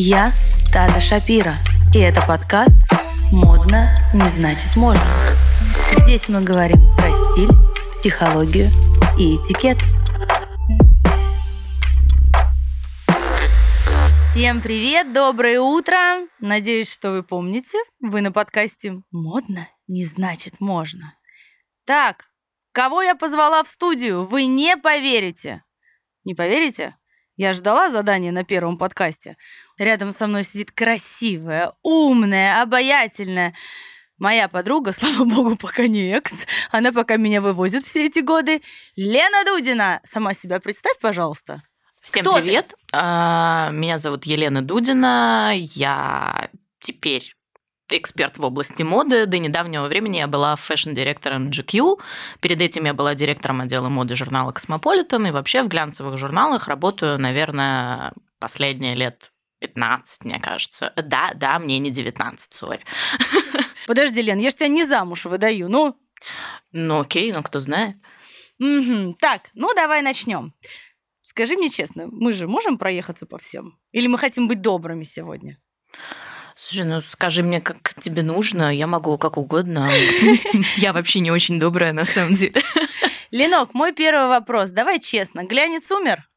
Я Тата Шапира, и это подкаст «Модно не значит можно». Здесь мы говорим про стиль, психологию и этикет. Всем привет, доброе утро! Надеюсь, что вы помните, вы на подкасте «Модно не значит можно». Так, кого я позвала в студию, вы не поверите. Не поверите? Я ждала задания на первом подкасте. Рядом со мной сидит красивая, умная, обаятельная. Моя подруга, слава богу, пока не экс. Она пока меня вывозит все эти годы. Лена Дудина. Сама себя представь, пожалуйста. Всем Кто ты? привет. А, Меня зовут Елена Дудина. Я теперь эксперт в области моды. До недавнего времени я была фэшн-директором GQ. Перед этим я была директором отдела моды журнала «Космополитен». И вообще в глянцевых журналах работаю, наверное, последние лет 15, мне кажется. Да, да, мне не 19, sorry. Подожди, Лен, я ж тебя не замуж выдаю. Ну, Ну окей, ну кто знает. Мгм. Так, ну давай начнем. Скажи мне честно, мы же можем проехаться по всем? Или мы хотим быть добрыми сегодня? Слушай, ну скажи мне, как тебе нужно, я могу как угодно. Я вообще не очень добрая на самом деле. Ленок, мой первый вопрос. Давай честно. Глянец умер?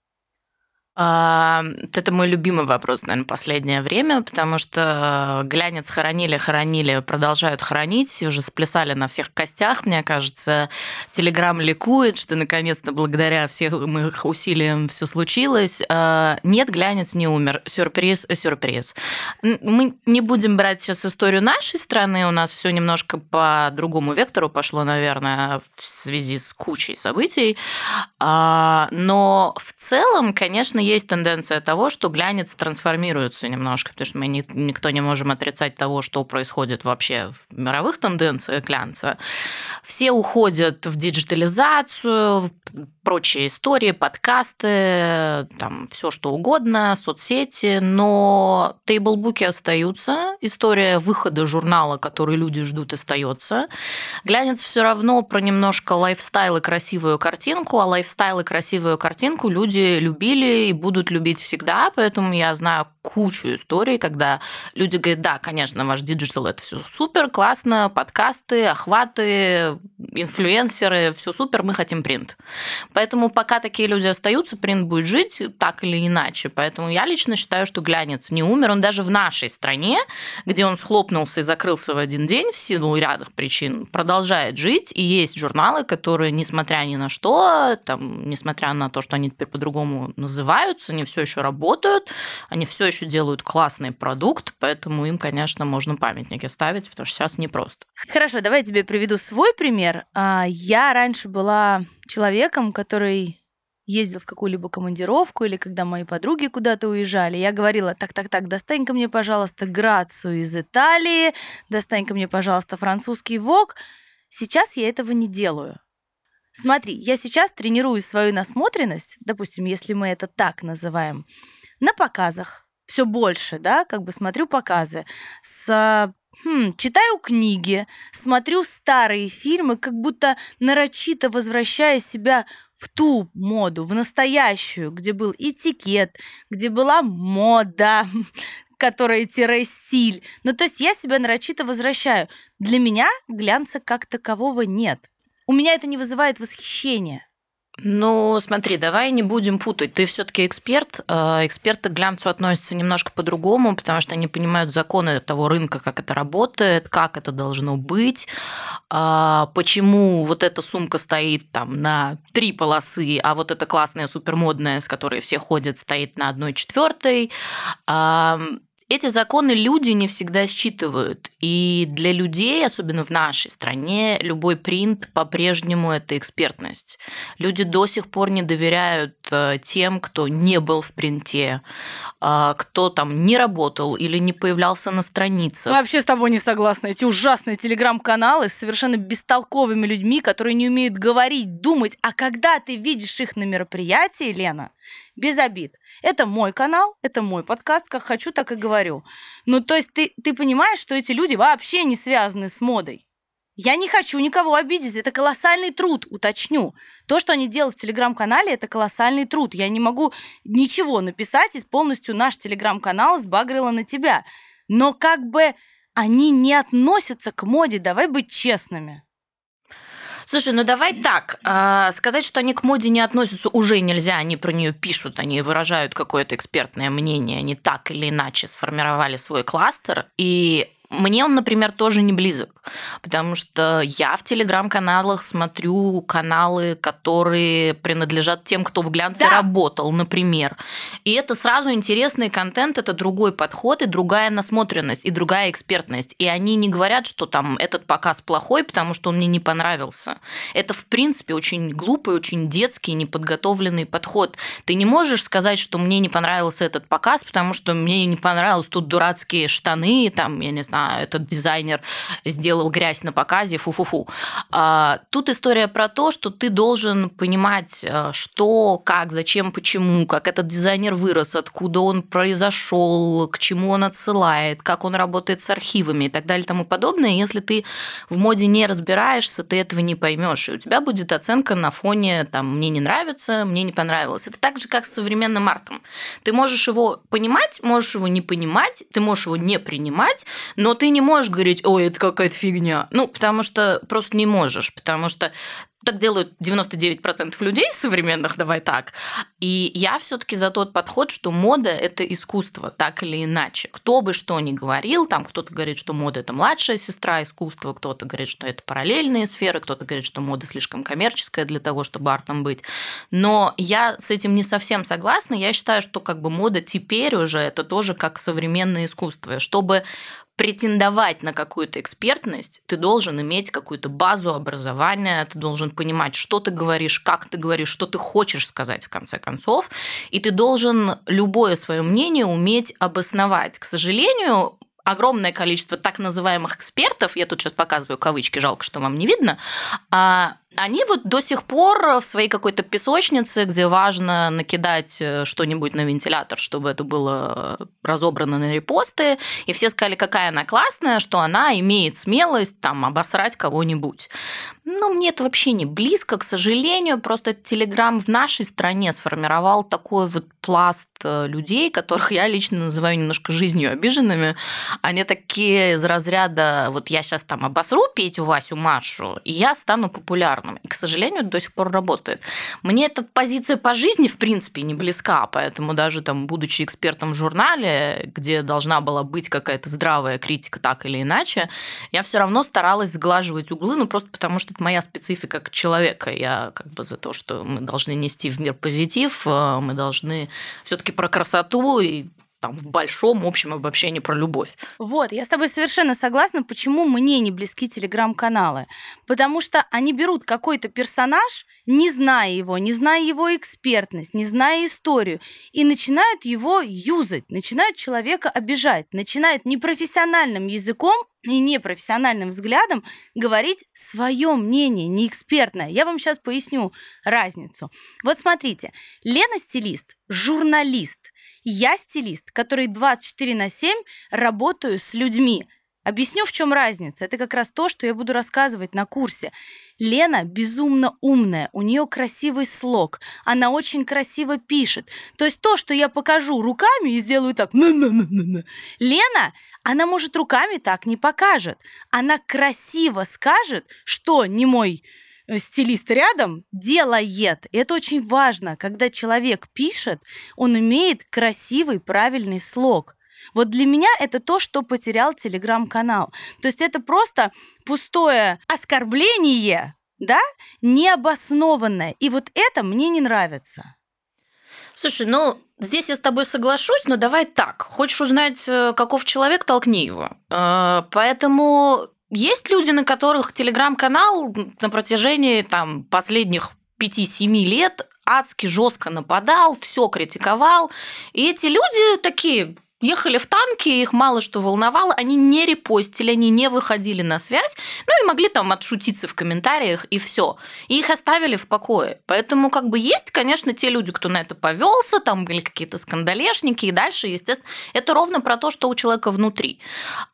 Это мой любимый вопрос, наверное, последнее время, потому что глянец хоронили, хоронили, продолжают хоронить, уже сплясали на всех костях, мне кажется. Телеграм ликует, что наконец-то благодаря всем их усилиям все случилось. А, Нет, глянец не умер. Сюрприз, э, сюрприз. Мы не будем брать сейчас историю нашей страны, у нас все немножко по другому вектору пошло, наверное, в связи с кучей событий. А, Но в целом, конечно, есть тенденция того, что глянец трансформируется немножко, потому что мы ни- никто не можем отрицать того, что происходит вообще в мировых тенденциях глянца. Все уходят в диджитализацию, прочие истории, подкасты, там все что угодно, соцсети, но тейблбуки остаются, история выхода журнала, который люди ждут, остается. Глянец все равно про немножко lifestyle и красивую картинку, а lifestyle и красивую картинку люди любили и будут любить всегда, поэтому я знаю кучу историй, когда люди говорят, да, конечно, ваш digital это все супер, классно, подкасты, охваты, инфлюенсеры, все супер, мы хотим принт. Поэтому пока такие люди остаются, принт будет жить так или иначе. Поэтому я лично считаю, что глянец не умер. Он даже в нашей стране, где он схлопнулся и закрылся в один день в силу ряда причин, продолжает жить. И есть журналы, которые, несмотря ни на что, там, несмотря на то, что они теперь по-другому называются, они все еще работают, они все еще делают классный продукт, поэтому им, конечно, можно памятники ставить, потому что сейчас непросто. Хорошо, давай я тебе приведу свой пример. А, Я раньше была человеком, который ездил в какую-либо командировку или когда мои подруги куда-то уезжали, я говорила, так-так-так, достань-ка мне, пожалуйста, Грацию из Италии, достань-ка мне, пожалуйста, французский ВОК. Сейчас я этого не делаю. Смотри, я сейчас тренирую свою насмотренность, допустим, если мы это так называем, на показах. Все больше, да, как бы смотрю показы. С, хм, читаю книги, смотрю старые фильмы, как будто нарочито возвращая себя в ту моду, в настоящую, где был этикет, где была мода, которая тире стиль. Ну, то есть я себя нарочито возвращаю. Для меня глянца как такового нет. У меня это не вызывает восхищения. Ну, смотри, давай не будем путать. Ты все-таки эксперт. Э, Эксперты к глянцу относятся немножко по-другому, потому что они понимают законы того рынка, как это работает, как это должно быть, а, почему вот эта сумка стоит там на три полосы, а вот эта классная супермодная, с которой все ходят, стоит на одной четвертой. Эти законы люди не всегда считывают. И для людей, особенно в нашей стране, любой принт по-прежнему это экспертность. Люди до сих пор не доверяют э, тем, кто не был в принте, а, кто там не работал или не появлялся на страницах. Вообще с тобой не согласна. Эти ужасные телеграм-каналы с совершенно бестолковыми людьми, которые не умеют говорить, думать. А когда ты видишь их на мероприятии, Лена, без обид. Это мой канал, это мой подкаст, как хочу, так и говорю. Ну, то есть ты, ты понимаешь, что эти люди вообще не связаны с модой. Я не хочу никого обидеть. Это колоссальный труд, уточню. То, что они делают в телеграм-канале, это колоссальный труд. Я не могу ничего написать, и полностью наш телеграм-канал сбагрила на тебя. Но как бы они не относятся к моде, давай быть честными. Слушай, ну давай так. Э, сказать, что они к моде не относятся, уже нельзя. Они про нее пишут, они выражают какое-то экспертное мнение. Они так или иначе сформировали свой кластер. И мне он, например, тоже не близок, потому что я в телеграм-каналах смотрю каналы, которые принадлежат тем, кто в глянце да. работал, например. И это сразу интересный контент, это другой подход и другая насмотренность, и другая экспертность. И они не говорят, что там этот показ плохой, потому что он мне не понравился. Это, в принципе, очень глупый, очень детский, неподготовленный подход. Ты не можешь сказать, что мне не понравился этот показ, потому что мне не понравились тут дурацкие штаны, там, я не знаю, этот дизайнер сделал грязь на показе, фу-фу-фу. А, тут история про то, что ты должен понимать, э, что, как, зачем, почему, как этот дизайнер вырос, откуда он произошел, к чему он отсылает, как он работает с архивами и так далее и тому подобное. Если ты в моде не разбираешься, ты этого не поймешь. И у тебя будет оценка на фоне там «мне не нравится», «мне не понравилось». Это так же, как с современным артом. Ты можешь его понимать, можешь его не понимать, ты можешь его не принимать, но но ты не можешь говорить, ой, это какая-то фигня. Ну, потому что просто не можешь, потому что так делают 99% людей современных, давай так. И я все-таки за тот подход, что мода это искусство, так или иначе. Кто бы что ни говорил, там кто-то говорит, что мода это младшая сестра искусства, кто-то говорит, что это параллельные сферы, кто-то говорит, что мода слишком коммерческая для того, чтобы артом быть. Но я с этим не совсем согласна. Я считаю, что как бы мода теперь уже это тоже как современное искусство. Чтобы претендовать на какую-то экспертность, ты должен иметь какую-то базу образования, ты должен понимать, что ты говоришь, как ты говоришь, что ты хочешь сказать в конце концов, и ты должен любое свое мнение уметь обосновать. К сожалению, огромное количество так называемых экспертов, я тут сейчас показываю кавычки, жалко, что вам не видно, а они вот до сих пор в своей какой-то песочнице, где важно накидать э, что-нибудь на вентилятор, чтобы это было разобрано на репосты, и все сказали, какая она классная, что она имеет смелость там обосрать кого-нибудь. Ну, мне это вообще не близко, к сожалению. Просто Телеграм в нашей стране сформировал такой вот пласт э, людей, которых я лично называю немножко жизнью обиженными. Они такие из разряда, вот я сейчас там обосру Петю, Васю, Машу, и я стану популярным. И, к сожалению, до сих пор работает. Мне эта позиция по жизни, в принципе, не близка, поэтому даже там, будучи экспертом в журнале, где должна была быть какая-то здравая критика так или иначе, я все равно старалась сглаживать углы, ну просто потому что это моя специфика как человека. Я как бы за то, что мы должны нести в мир позитив, э, мы должны все-таки про красоту и там, в большом общем обобщении про любовь. Вот, я с тобой совершенно согласна, почему мне не близки телеграм-каналы. Потому что они берут какой-то персонаж, не зная его, не зная его экспертность, не зная историю, и начинают его юзать, начинают человека обижать, начинают непрофессиональным языком и непрофессиональным взглядом говорить свое мнение, не экспертное. Я вам сейчас поясню разницу. Вот смотрите, Лена стилист, журналист, я стилист, который 24 на 7 работаю с людьми. Объясню, в чем разница. Это как раз то, что я буду рассказывать на курсе. Лена безумно умная, у нее красивый слог, она очень красиво пишет. То есть то, что я покажу руками и сделаю так, Лена, она может руками так не покажет. Она красиво скажет, что не мой стилист рядом делает. И это очень важно, когда человек пишет, он имеет красивый, правильный слог. Вот для меня это то, что потерял телеграм-канал. То есть это просто пустое оскорбление, да, необоснованное. И вот это мне не нравится. Слушай, ну здесь я с тобой соглашусь, но давай так. Хочешь узнать, э, каков человек, толкни его. Э, поэтому есть люди, на которых телеграм-канал на протяжении там, последних 5-7 лет адски жестко нападал, все критиковал. И эти люди такие, ехали в танке, их мало что волновало, они не репостили, они не выходили на связь, ну и могли там отшутиться в комментариях и все. И их оставили в покое. Поэтому как бы есть, конечно, те люди, кто на это повелся, там были какие-то скандалешники, и дальше, естественно, это ровно про то, что у человека внутри.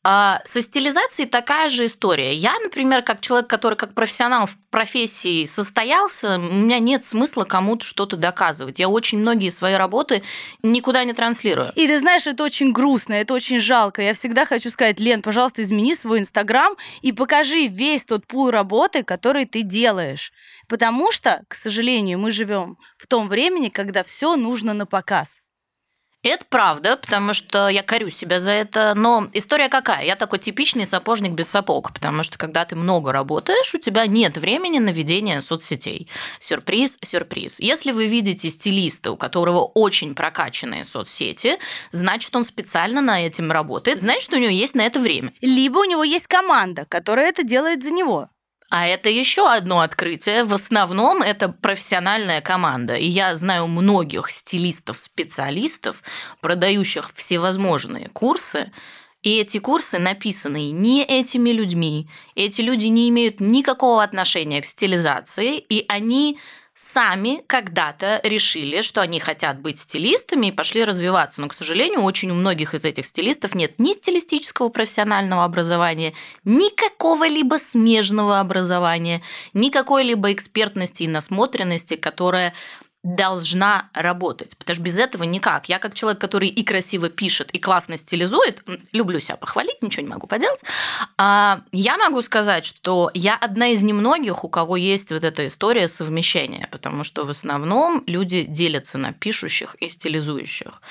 А со стилизацией такая же история. Я, например, как человек, который как профессионал в профессии состоялся, у меня нет смысла кому-то что-то доказывать. Я очень многие свои работы никуда не транслирую. И ты знаешь, это очень грустно, это очень жалко. Я всегда хочу сказать, Лен, пожалуйста, измени свой Инстаграм и покажи весь тот пул работы, который ты делаешь. Потому что, к сожалению, мы живем в том времени, когда все нужно на показ. Это правда, потому что я корю себя за это. Но история какая? Я такой типичный сапожник без сапог, потому что когда ты много работаешь, у тебя нет времени на ведение соцсетей. Сюрприз, сюрприз. Если вы видите стилиста, у которого очень прокачанные соцсети, значит, он специально на этим работает, значит, у него есть на это время. Либо у него есть команда, которая это делает за него. А это еще одно открытие. В основном это профессиональная команда. И я знаю многих стилистов-специалистов, продающих всевозможные курсы, и эти курсы написаны не этими людьми. Эти люди не имеют никакого отношения к стилизации, и они сами когда-то решили, что они хотят быть стилистами и пошли развиваться. Но, к сожалению, очень у многих из этих стилистов нет ни стилистического профессионального образования, ни какого-либо смежного образования, ни какой-либо экспертности и насмотренности, которая должна работать, потому что без этого никак. Я как человек, который и красиво пишет, и классно стилизует, люблю себя похвалить, ничего не могу поделать, а, я могу сказать, что я одна из немногих, у кого есть вот эта история совмещения, потому что в основном люди делятся на пишущих и стилизующих.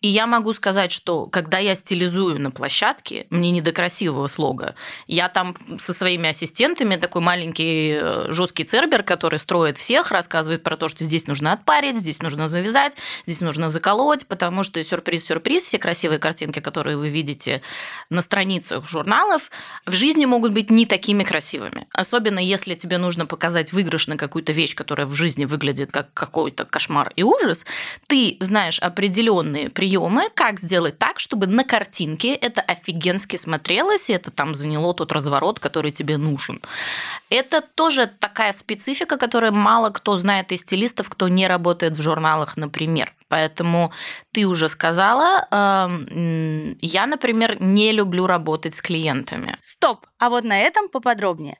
И я могу сказать, что когда я стилизую на площадке, мне не до красивого слога. Я там со своими ассистентами такой маленький э, жесткий цербер, который строит всех, рассказывает про то, что здесь нужно отпарить, здесь нужно завязать, здесь нужно заколоть, потому что сюрприз-сюрприз, все красивые картинки, которые вы видите на страницах журналов, в жизни могут быть не такими красивыми. Особенно если тебе нужно показать выигрыш на какую-то вещь, которая в жизни выглядит как какой-то кошмар и ужас, ты знаешь определенные приемы, как сделать так, чтобы на картинке это офигенски смотрелось, и это там заняло тот разворот, который тебе нужен. Это тоже такая специфика, которую мало кто знает из стилистов, кто не работает в журналах, например. Поэтому ты уже сказала, эм, я, например, не люблю работать с клиентами. Стоп! А вот на этом поподробнее.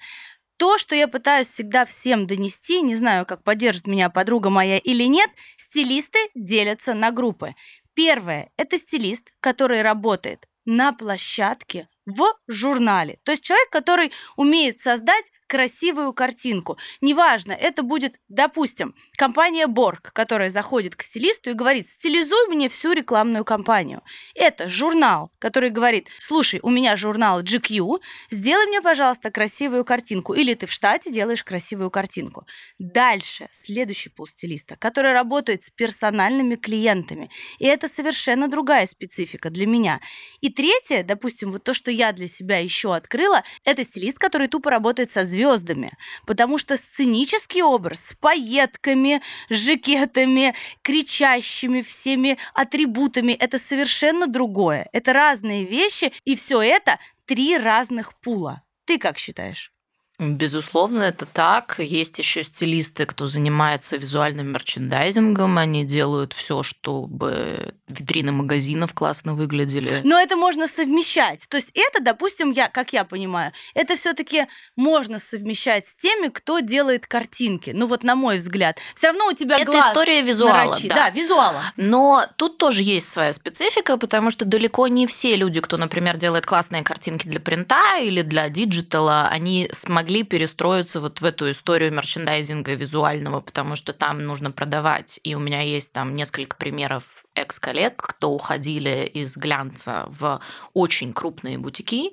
То, что я пытаюсь всегда всем донести, не знаю, как поддержит меня подруга моя или нет, стилисты делятся на группы. Первое – это стилист, который работает на площадке в журнале. То есть человек, который умеет создать красивую картинку. Неважно, это будет, допустим, компания Борг, которая заходит к стилисту и говорит, стилизуй мне всю рекламную кампанию. Это журнал, который говорит, слушай, у меня журнал GQ, сделай мне, пожалуйста, красивую картинку. Или ты в штате делаешь красивую картинку. Дальше, следующий пул стилиста, который работает с персональными клиентами. И это совершенно другая специфика для меня. И третье, допустим, вот то, что я для себя еще открыла, это стилист, который тупо работает со звездами, потому что сценический образ с пайетками, жакетами, кричащими всеми атрибутами – это совершенно другое. Это разные вещи, и все это три разных пула. Ты как считаешь? Безусловно, это так. Есть еще стилисты, кто занимается визуальным мерчендайзингом. Они делают все, чтобы витрины магазинов классно выглядели. Но это можно совмещать. То есть это, допустим, я, как я понимаю, это все-таки можно совмещать с теми, кто делает картинки. Ну вот на мой взгляд. Все равно у тебя это глаз история визуала. Да. да, визуала. Но тут тоже есть своя специфика, потому что далеко не все люди, кто, например, делает классные картинки для принта или для диджитала, они смогли смогли перестроиться вот в эту историю мерчендайзинга визуального, потому что там нужно продавать. И у меня есть там несколько примеров экс-коллег, кто уходили из глянца в очень крупные бутики,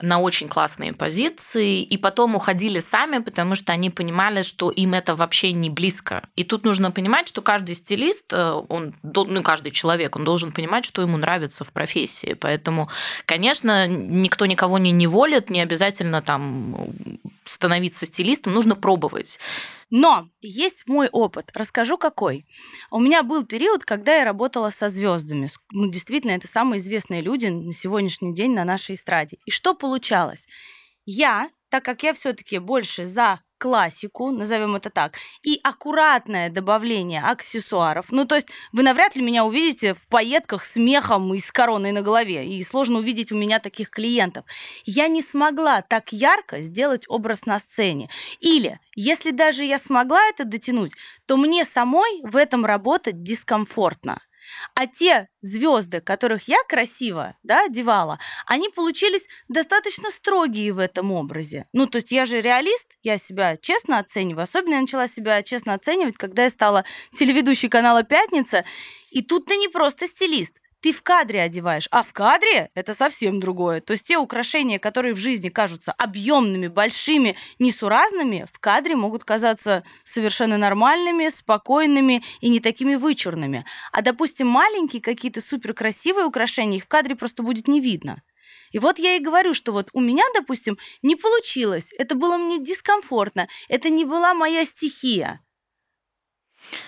на очень классные позиции, и потом уходили сами, потому что они понимали, что им это вообще не близко. И тут нужно понимать, что каждый стилист, э, он, ну, каждый человек, он должен понимать, что ему нравится в профессии. Поэтому, конечно, никто никого не неволит, не обязательно там становиться стилистом, нужно пробовать. Но есть мой опыт. Расскажу какой. У меня был период, когда я работала со звездами. Ну, действительно, это самые известные люди на сегодняшний день на нашей эстраде. И что получалось? Я, так как я все-таки больше за классику, назовем это так, и аккуратное добавление аксессуаров. Ну, то есть вы навряд ли меня увидите в пайетках с мехом и с короной на голове, и сложно увидеть у меня таких клиентов. Я не смогла так ярко сделать образ на сцене. Или, если даже я смогла это дотянуть, то мне самой в этом работать дискомфортно. А те звезды, которых я красиво да, одевала, они получились достаточно строгие в этом образе. Ну, то есть я же реалист, я себя честно оцениваю. Особенно я начала себя честно оценивать, когда я стала телеведущей канала «Пятница». И тут ты не просто стилист, ты в кадре одеваешь, а в кадре это совсем другое. То есть те украшения, которые в жизни кажутся объемными, большими, несуразными, в кадре могут казаться совершенно нормальными, спокойными и не такими вычурными. А, допустим, маленькие какие-то суперкрасивые украшения, их в кадре просто будет не видно. И вот я и говорю, что вот у меня, допустим, не получилось, это было мне дискомфортно, это не была моя стихия.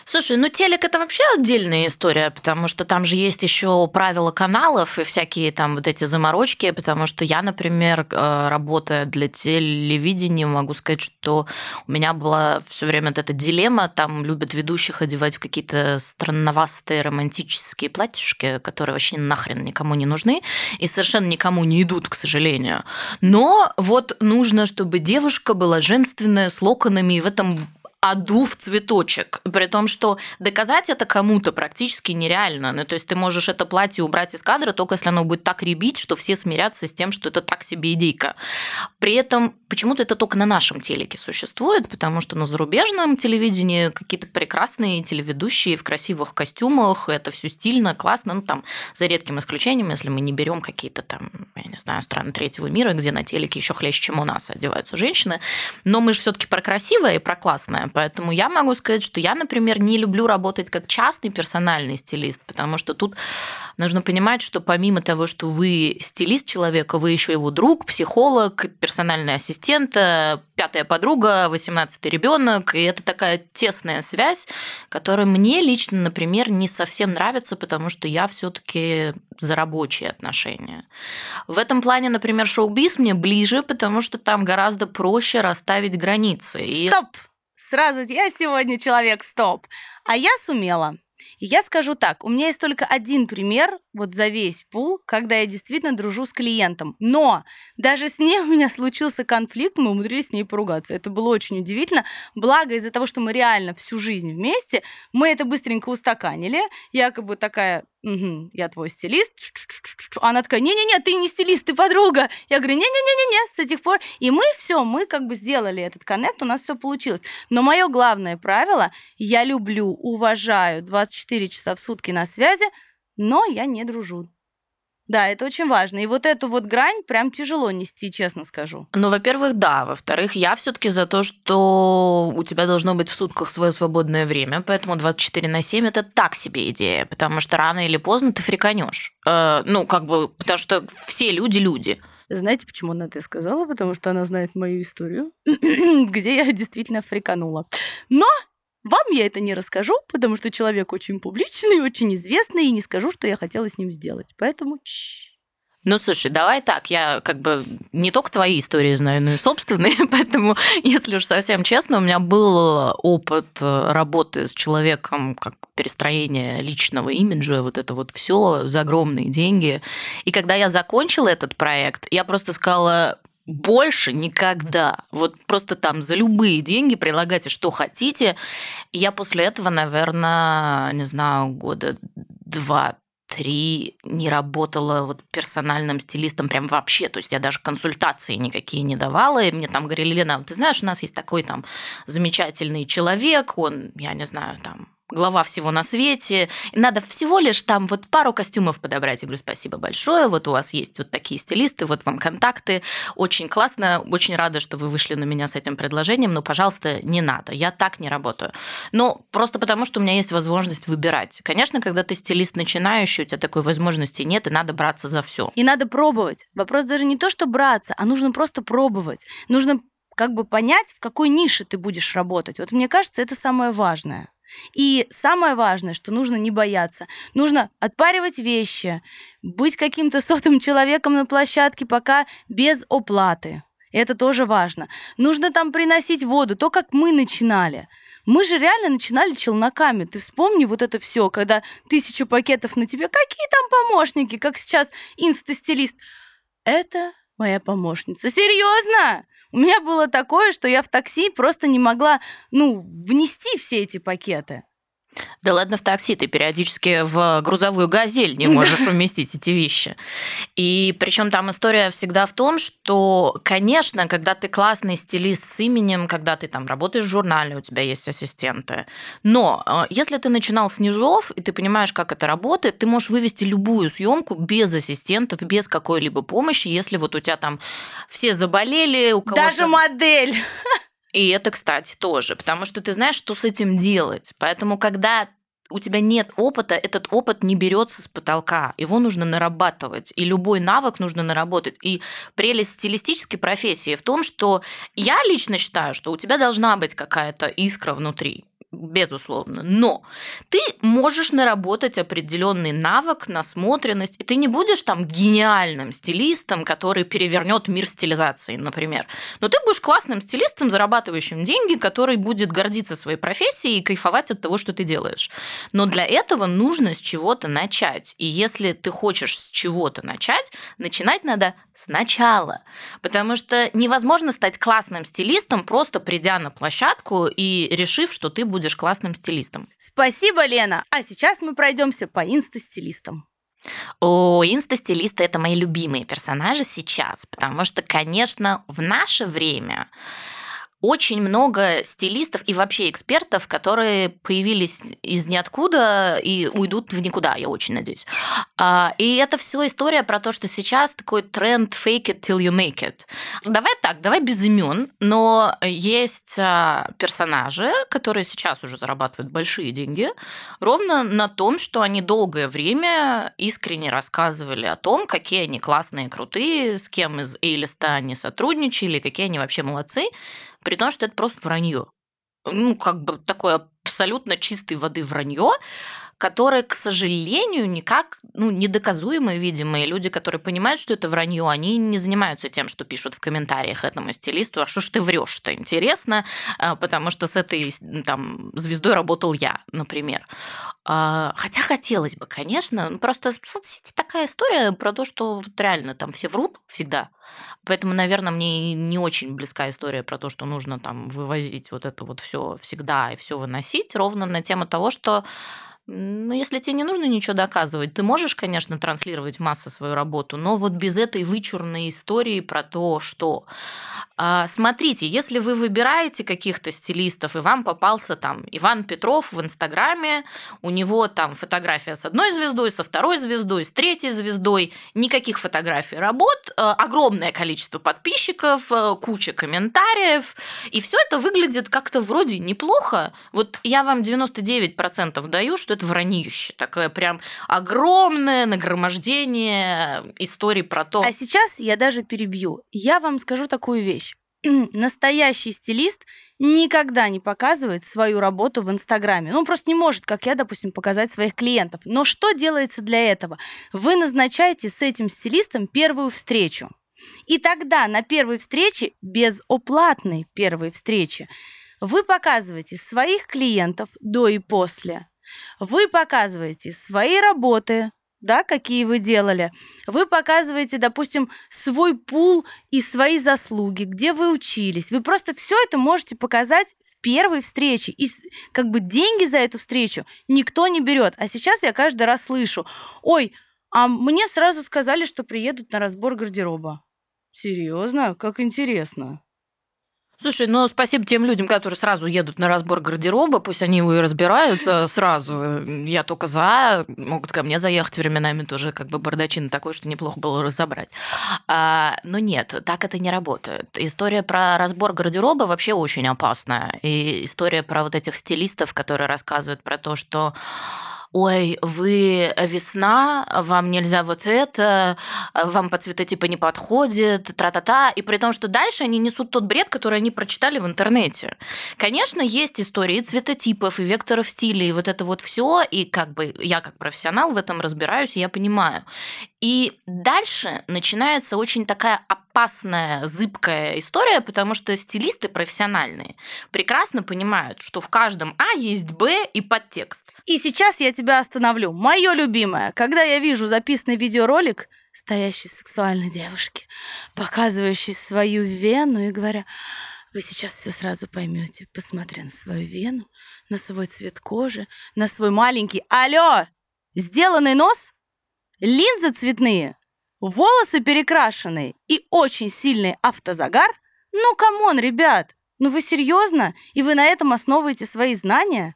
Слушай, ну телек это вообще отдельная история, потому что там же есть еще правила каналов и всякие там вот эти заморочки, потому что я, например, э, работая для телевидения, могу сказать, что у меня была все время вот эта дилемма, там любят ведущих одевать в какие-то странноватые романтические платьишки, которые вообще нахрен никому не нужны и совершенно никому не идут, к сожалению. Но вот нужно, чтобы девушка была женственная, с локонами, и в этом аду в цветочек. При том, что доказать это кому-то практически нереально. Ну, то есть ты можешь это платье убрать из кадра, только если оно будет так ребить, что все смирятся с тем, что это так себе идейка. При этом почему-то это только на нашем телеке существует, потому что на зарубежном телевидении какие-то прекрасные телеведущие в красивых костюмах, это все стильно, классно, ну там за редким исключением, если мы не берем какие-то там, я не знаю, страны третьего мира, где на телеке еще хлеще, чем у нас одеваются женщины, но мы же все-таки про красивое и про классное, Поэтому я могу сказать, что я, например, не люблю работать как частный персональный стилист, потому что тут нужно понимать, что помимо того, что вы стилист человека, вы еще его друг, психолог, персональный ассистент, э, пятая подруга, восемнадцатый ребенок, и это такая тесная связь, которая мне лично, например, не совсем нравится, потому что я все-таки за рабочие отношения. В этом плане, например, шоу-биз мне ближе, потому что там гораздо проще расставить границы. Стоп! Сразу я сегодня человек стоп. А я сумела. И я скажу так, у меня есть только один пример вот за весь пул, когда я действительно дружу с клиентом. Но даже с ней у меня случился конфликт, мы умудрились с ней поругаться. Это было очень удивительно. Благо из-за того, что мы реально всю жизнь вместе, мы это быстренько устаканили. Якобы такая, угу, я твой стилист. Она такая, не-не-не, ты не стилист, ты подруга. Я говорю, не-не-не-не-не, с этих пор. И мы все, мы как бы сделали этот коннект, у нас все получилось. Но мое главное правило, я люблю, уважаю 24 часа в сутки на связи, но я не дружу. Да, это очень важно. И вот эту вот грань прям тяжело нести, честно скажу. Ну, во-первых, да. Во-вторых, я все-таки за то, что у тебя должно быть в сутках свое свободное время, поэтому 24 на 7 это так себе идея, потому что рано или поздно ты фриканешь. Э, ну, как бы, потому что все люди люди. Знаете, почему она это сказала? Потому что она знает мою историю, где я действительно фриканула. Но вам я это не расскажу, потому что человек очень публичный, очень известный, и не скажу, что я хотела с ним сделать. Поэтому чш. Ну, слушай, давай так, я как бы не только твои истории знаю, но и собственные, поэтому, если уж совсем честно, у меня был опыт э, работы с человеком, как перестроение личного имиджа, вот это вот все за огромные деньги. И когда я закончила этот проект, я просто сказала, больше никогда. Вот просто там за любые деньги прилагайте, что хотите. Я после этого, наверное, не знаю, года два три не работала вот персональным стилистом прям вообще, то есть я даже консультации никакие не давала, и мне там говорили, Лена, ты знаешь, у нас есть такой там замечательный человек, он, я не знаю, там глава всего на свете. Надо всего лишь там вот пару костюмов подобрать. Я говорю, спасибо большое, вот у вас есть вот такие стилисты, вот вам контакты. Очень классно, очень рада, что вы вышли на меня с этим предложением, но, пожалуйста, не надо. Я так не работаю. Но просто потому, что у меня есть возможность выбирать. Конечно, когда ты стилист начинающий, у тебя такой возможности нет, и надо браться за все. И надо пробовать. Вопрос даже не то, что браться, а нужно просто пробовать. Нужно как бы понять, в какой нише ты будешь работать. Вот мне кажется, это самое важное. И самое важное, что нужно не бояться. Нужно отпаривать вещи, быть каким-то сотым человеком на площадке пока без оплаты. Это тоже важно. Нужно там приносить воду, то, как мы начинали. Мы же реально начинали челноками. Ты вспомни вот это все, когда тысяча пакетов на тебе. Какие там помощники, как сейчас инста-стилист. Это моя помощница. Серьезно? У меня было такое, что я в такси просто не могла, ну, внести все эти пакеты. Да ладно в такси, ты периодически в грузовую газель не можешь уместить эти вещи. И причем там история всегда в том, что, конечно, когда ты классный стилист с именем, когда ты там работаешь в журнале, у тебя есть ассистенты. Но э, если ты начинал с низов, и ты понимаешь, как это работает, ты можешь вывести любую съемку без ассистентов, без какой-либо помощи, если вот у тебя там все заболели, у кого-то... Даже модель! И это, кстати, тоже, потому что ты знаешь, что с этим делать. Поэтому, когда у тебя нет опыта, этот опыт не берется с потолка. Его нужно нарабатывать. И любой навык нужно наработать. И прелесть стилистической профессии в том, что я лично считаю, что у тебя должна быть какая-то искра внутри безусловно. Но ты можешь наработать определенный навык, насмотренность, и ты не будешь там гениальным стилистом, который перевернет мир стилизации, например. Но ты будешь классным стилистом, зарабатывающим деньги, который будет гордиться своей профессией и кайфовать от того, что ты делаешь. Но для этого нужно с чего-то начать. И если ты хочешь с чего-то начать, начинать надо сначала. Потому что невозможно стать классным стилистом, просто придя на площадку и решив, что ты будешь классным стилистом. Спасибо, Лена. А сейчас мы пройдемся по инста-стилистам. О, инста-стилисты – это мои любимые персонажи сейчас, потому что, конечно, в наше время очень много стилистов и вообще экспертов, которые появились из ниоткуда и уйдут в никуда, я очень надеюсь. А, и это все история про то, что сейчас такой тренд fake it till you make it. Давай так, давай без имен, но есть а, персонажи, которые сейчас уже зарабатывают большие деньги, ровно на том, что они долгое время искренне рассказывали о том, какие они классные, крутые, с кем из A-листа они сотрудничали, какие они вообще молодцы при том, что это просто вранье. Ну, как бы такое абсолютно чистой воды вранье, которое, к сожалению, никак, ну, недоказуемое, видимо, и люди, которые понимают, что это вранье, они не занимаются тем, что пишут в комментариях этому стилисту, а что ж ты врешь-то, интересно, а, потому что с этой там звездой работал я, например. А, хотя хотелось бы, конечно, просто соцсети такая история про то, что реально там все врут всегда, Поэтому, наверное, мне не очень близка история про то, что нужно там вывозить вот это вот все всегда и все выносить, ровно на тему того, что ну, если тебе не нужно ничего доказывать, ты можешь, конечно, транслировать в массы свою работу, но вот без этой вычурной истории про то, что... А, смотрите, если вы выбираете каких-то стилистов, и вам попался там Иван Петров в Инстаграме, у него там фотография с одной звездой, со второй звездой, с третьей звездой, никаких фотографий работ, э, огромное количество подписчиков, э, куча комментариев, и все это выглядит как-то вроде неплохо. Вот я вам 99% даю, что это враньище, такое прям огромное нагромождение историй про то. А сейчас я даже перебью. Я вам скажу такую вещь настоящий стилист никогда не показывает свою работу в Инстаграме. Ну, он просто не может, как я, допустим, показать своих клиентов. Но что делается для этого? Вы назначаете с этим стилистом первую встречу. И тогда на первой встрече, без оплатной первой встречи, вы показываете своих клиентов до и после. Вы показываете свои работы, да, какие вы делали. Вы показываете, допустим, свой пул и свои заслуги, где вы учились. Вы просто все это можете показать в первой встрече. И как бы деньги за эту встречу никто не берет. А сейчас я каждый раз слышу, ой, а мне сразу сказали, что приедут на разбор гардероба. Серьезно? Как интересно. Слушай, ну спасибо тем людям, которые сразу едут на разбор гардероба, пусть они его и разбирают сразу. Я только за, могут ко мне заехать временами тоже, как бы бардачина такой, что неплохо было разобрать. А, но нет, так это не работает. История про разбор гардероба вообще очень опасная. И история про вот этих стилистов, которые рассказывают про то, что ой, вы весна, вам нельзя вот это, вам по цветотипу не подходит, тра-та-та. И при том, что дальше они несут тот бред, который они прочитали в интернете. Конечно, есть истории цветотипов и векторов стиля, и вот это вот все, и как бы я как профессионал в этом разбираюсь, и я понимаю. И дальше начинается очень такая опасная, зыбкая история, потому что стилисты профессиональные прекрасно понимают, что в каждом А есть Б и подтекст. И сейчас я тебя остановлю. Мое любимое, когда я вижу записанный видеоролик стоящей сексуальной девушки, показывающей свою вену и говоря, вы сейчас все сразу поймете, посмотря на свою вену, на свой цвет кожи, на свой маленький, алло, сделанный нос, линзы цветные, волосы перекрашенные и очень сильный автозагар? Ну, come on, ребят, ну вы серьезно? И вы на этом основываете свои знания?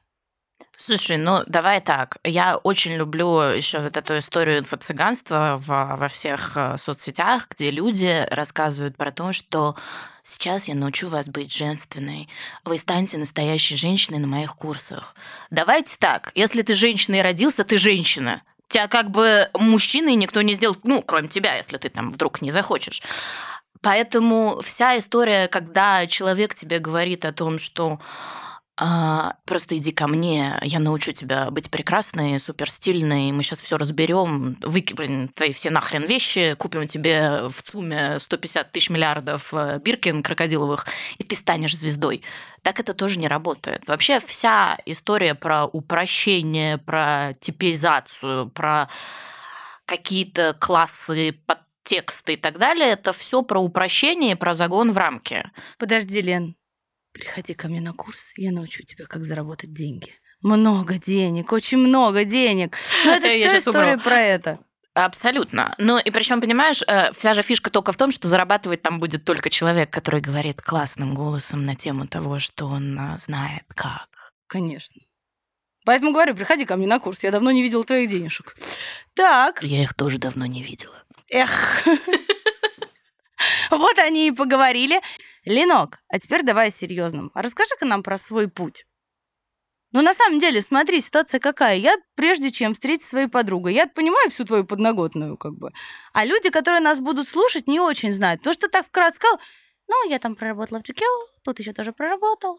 Слушай, ну давай так. Я очень люблю еще вот эту историю инфо-цыганства во, во всех э, соцсетях, где люди рассказывают про то, что сейчас я научу вас быть женственной. Вы станете настоящей женщиной на моих курсах. Давайте так. Если ты женщина и родился, ты женщина. Тебя как бы мужчиной никто не сделал, ну, кроме тебя, если ты там вдруг не захочешь. Поэтому вся история, когда человек тебе говорит о том, что а, просто иди ко мне, я научу тебя быть прекрасной, супер стильной, мы сейчас все разберем, выкинем твои все нахрен вещи, купим тебе в ЦУМе 150 тысяч миллиардов э, биркин крокодиловых, и ты станешь звездой. Так это тоже не работает. Вообще вся история про упрощение, про типизацию, про какие-то классы подтексты и так далее, это все про упрощение, про загон в рамки. Подожди, Лен, Приходи ко мне на курс, я научу тебя, как заработать деньги. Много денег, очень много денег. Но это все история про это. Абсолютно. Ну и причем, понимаешь, э, вся же фишка только в том, что зарабатывать там будет только человек, который говорит классным голосом на тему того, что он а, знает как. Конечно. Поэтому говорю, приходи ко мне на курс, я давно не видела твоих денежек. Так. Я их тоже давно не видела. Эх. Вот они и поговорили. Ленок, а теперь давай. А расскажи-ка нам про свой путь. Ну, на самом деле, смотри, ситуация какая. Я, прежде чем встретить своей подругой, я понимаю всю твою подноготную, как бы. А люди, которые нас будут слушать, не очень знают. То, что так вкратце сказал, ну, я там проработала в Джекео, тут еще тоже проработал,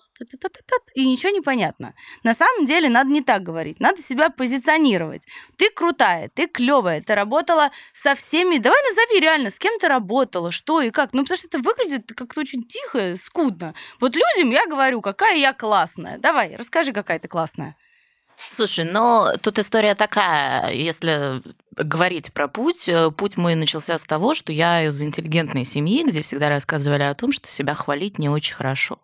и ничего не понятно. На самом деле надо не так говорить, надо себя позиционировать. Ты крутая, ты клевая, ты работала со всеми. Давай назови реально, с кем ты работала, что и как. Ну, потому что это выглядит как-то очень тихо, скудно. Вот людям я говорю, какая я классная. Давай, расскажи, какая ты классная. Слушай, но тут история такая, если говорить про путь, э, путь мой начался с того, что я из интеллигентной семьи, где всегда рассказывали о том, что себя хвалить не очень хорошо.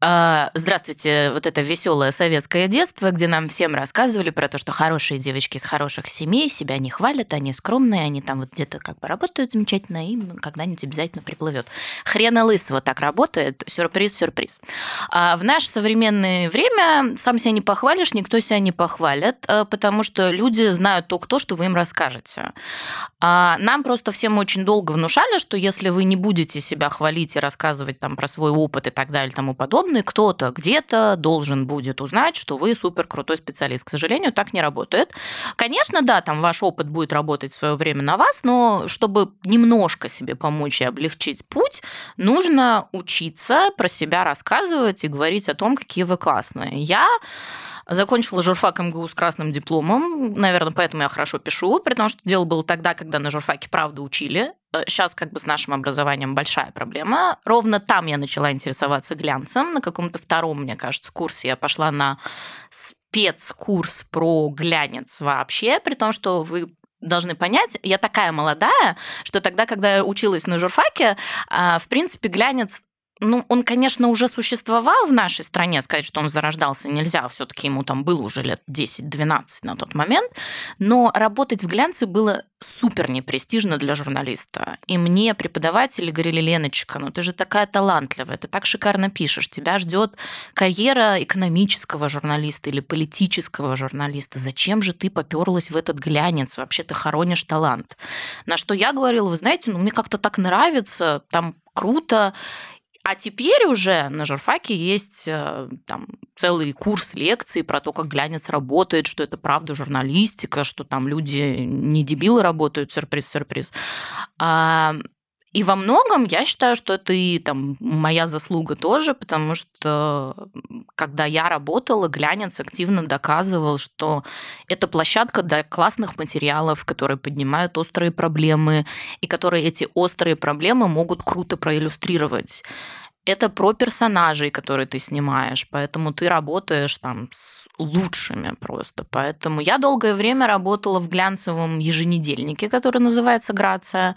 А, здравствуйте, вот это веселое советское детство, где нам всем рассказывали про то, что хорошие девочки из хороших семей себя не хвалят, они скромные, они там вот где-то как бы работают замечательно, и когда-нибудь обязательно приплывет. Хрена лысого так работает, сюрприз, сюрприз. А в наше современное время сам себя не похвалишь, никто себя не похвалит, э, потому что люди знают только то, что вы им расскажете. А нам просто всем очень долго внушали, что если вы не будете себя хвалить и рассказывать там про свой опыт и так далее и тому подобное, подобный, кто-то где-то должен будет узнать, что вы супер крутой специалист. К сожалению, так не работает. Конечно, да, там ваш опыт будет работать в свое время на вас, но чтобы немножко себе помочь и облегчить путь, нужно учиться про себя рассказывать и говорить о том, какие вы классные. Я Закончила журфак МГУ с красным дипломом. Наверное, поэтому я хорошо пишу, при том, что дело было тогда, когда на журфаке правда учили. Сейчас э, как бы с нашим образованием большая проблема. Ровно там я начала интересоваться глянцем. На каком-то втором, мне кажется, курсе я пошла на спецкурс про глянец вообще, при том, что вы должны понять, я такая молодая, что тогда, когда я училась на журфаке, а, в принципе, глянец ну, он, конечно, уже существовал в нашей стране, сказать, что он зарождался нельзя, все таки ему там было уже лет 10-12 на тот момент, но работать в глянце было супер непрестижно для журналиста. И мне преподаватели говорили, Леночка, ну ты же такая талантливая, ты так шикарно пишешь, тебя ждет карьера экономического журналиста или политического журналиста. Зачем же ты поперлась в этот глянец? Вообще ты хоронишь талант. На что я говорила, вы знаете, ну мне как-то так нравится, там круто, А теперь уже на журфаке есть э, там целый курс лекций про то, как глянец работает, что это правда журналистика, что там люди не дебилы работают, сюрприз-сюрприз. И во многом я считаю, что это и там моя заслуга тоже, потому что когда я работала, глянец активно доказывал, что это площадка для классных материалов, которые поднимают острые проблемы, и которые эти острые проблемы могут круто проиллюстрировать это про персонажей, которые ты снимаешь, поэтому ты работаешь там с лучшими просто. Поэтому я долгое время работала в глянцевом еженедельнике, который называется «Грация».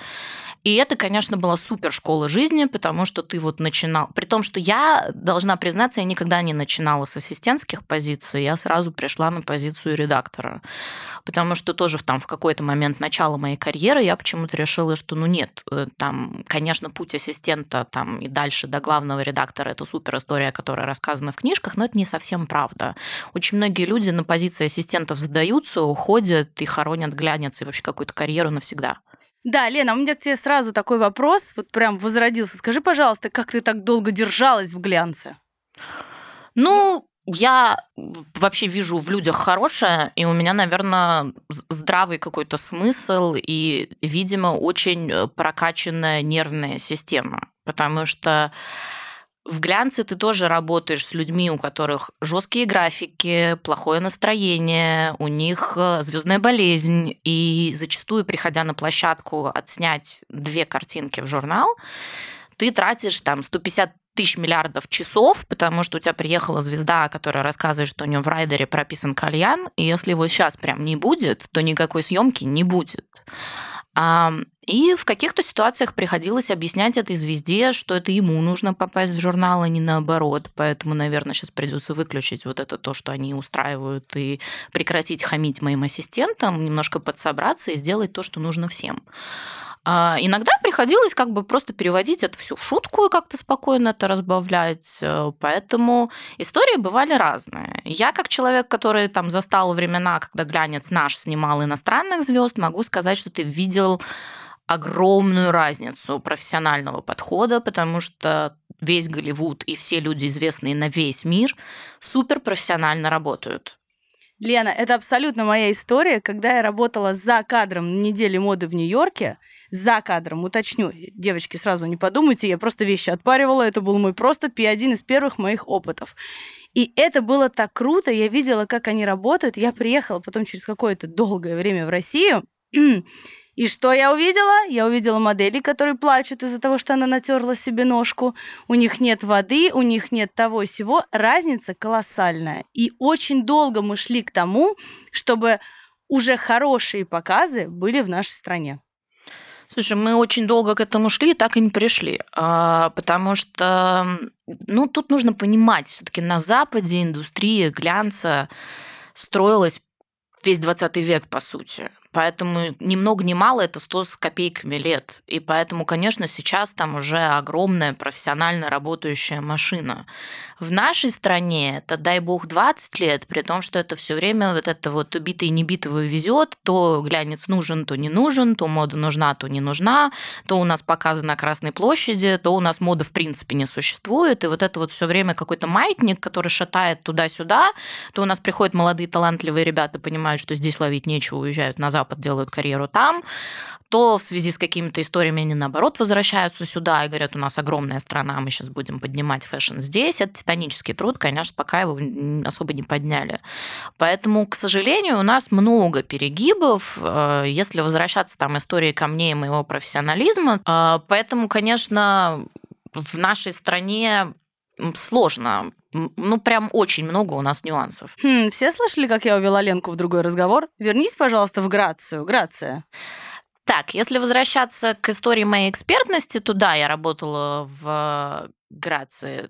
И это, конечно, была супер школа жизни, потому что ты вот начинал... При том, что я, должна признаться, я никогда не начинала с ассистентских позиций, я сразу пришла на позицию редактора. Потому что тоже там в какой-то момент начала моей карьеры я почему-то решила, что ну нет, э, там, конечно, путь ассистента там и дальше до главного редактора это супер история, которая рассказана в книжках, но это не совсем правда. Очень многие люди на позиции ассистентов задаются, уходят и хоронят глянец и вообще какую-то карьеру навсегда. Да, Лена, у меня к тебе сразу такой вопрос, вот прям возродился. Скажи, пожалуйста, как ты так долго держалась в глянце? Ну, я вообще вижу в людях хорошее, и у меня, наверное, здравый какой-то смысл и, видимо, очень э, прокачанная нервная система. Потому что в глянце ты тоже работаешь с людьми, у которых жесткие графики, плохое настроение, у них э, звездная болезнь. И зачастую, приходя на площадку отснять две картинки в журнал, ты тратишь там 150 тысяч миллиардов часов, потому что у тебя приехала звезда, которая рассказывает, что у нее в райдере прописан кальян, и если его сейчас прям не будет, то никакой съемки не будет. И в каких-то ситуациях приходилось объяснять этой звезде, что это ему нужно попасть в журнал, а не наоборот. Поэтому, наверное, сейчас придется выключить вот это то, что они устраивают, и прекратить хамить моим ассистентам, немножко подсобраться и сделать то, что нужно всем. А иногда приходилось как бы просто переводить это все в шутку и как-то спокойно это разбавлять. Э, поэтому истории бывали разные. Я как человек, который там застал времена, когда глянец наш снимал иностранных звезд, могу сказать, что ты видел огромную разницу профессионального подхода, потому что весь Голливуд и все люди, известные на весь мир, супер профессионально работают. Лена, это абсолютно моя история. Когда я работала за кадром на неделе моды в Нью-Йорке, за кадром, уточню, девочки, сразу не подумайте, я просто вещи отпаривала, это был мой просто один из первых моих опытов. И это было так круто, я видела, как они работают. Я приехала потом через какое-то долгое время в Россию, и что я увидела? Я увидела модели, которые плачут из-за того, что она натерла себе ножку. У них нет воды, у них нет того всего. Разница колоссальная. И очень долго мы шли к тому, чтобы уже хорошие показы были в нашей стране. Слушай, мы очень долго к этому шли и так и не пришли, а, потому что, ну, тут нужно понимать, все-таки на Западе индустрия глянца строилась весь 20 век, по сути. Поэтому ни много ни мало это 100 с копейками лет. И поэтому, конечно, сейчас там уже огромная профессионально работающая машина. В нашей стране это, дай бог, 20 лет, при том, что это все время вот это вот убитый и небитого везет, то глянец нужен, то не нужен, то мода нужна, то не нужна, то у нас показы на Красной площади, то у нас мода в принципе не существует, и вот это вот все время какой-то маятник, который шатает туда-сюда, то у нас приходят молодые талантливые ребята, понимают, что здесь ловить нечего, уезжают на Запад, делают карьеру там, то в связи с какими-то историями они, наоборот, возвращаются сюда и говорят, у нас огромная страна, мы сейчас будем поднимать fashion здесь. Это титанический труд, конечно, пока его особо не подняли. Поэтому, к сожалению, у нас много перегибов, э, если возвращаться там истории ко мне и моего профессионализма. Э, поэтому, конечно, в нашей стране сложно ну, прям очень много у нас нюансов. Хм, все слышали, как я увела Ленку в другой разговор? Вернись, пожалуйста, в Грацию. Грация. Так, если возвращаться к истории моей экспертности, то да, я работала в Грации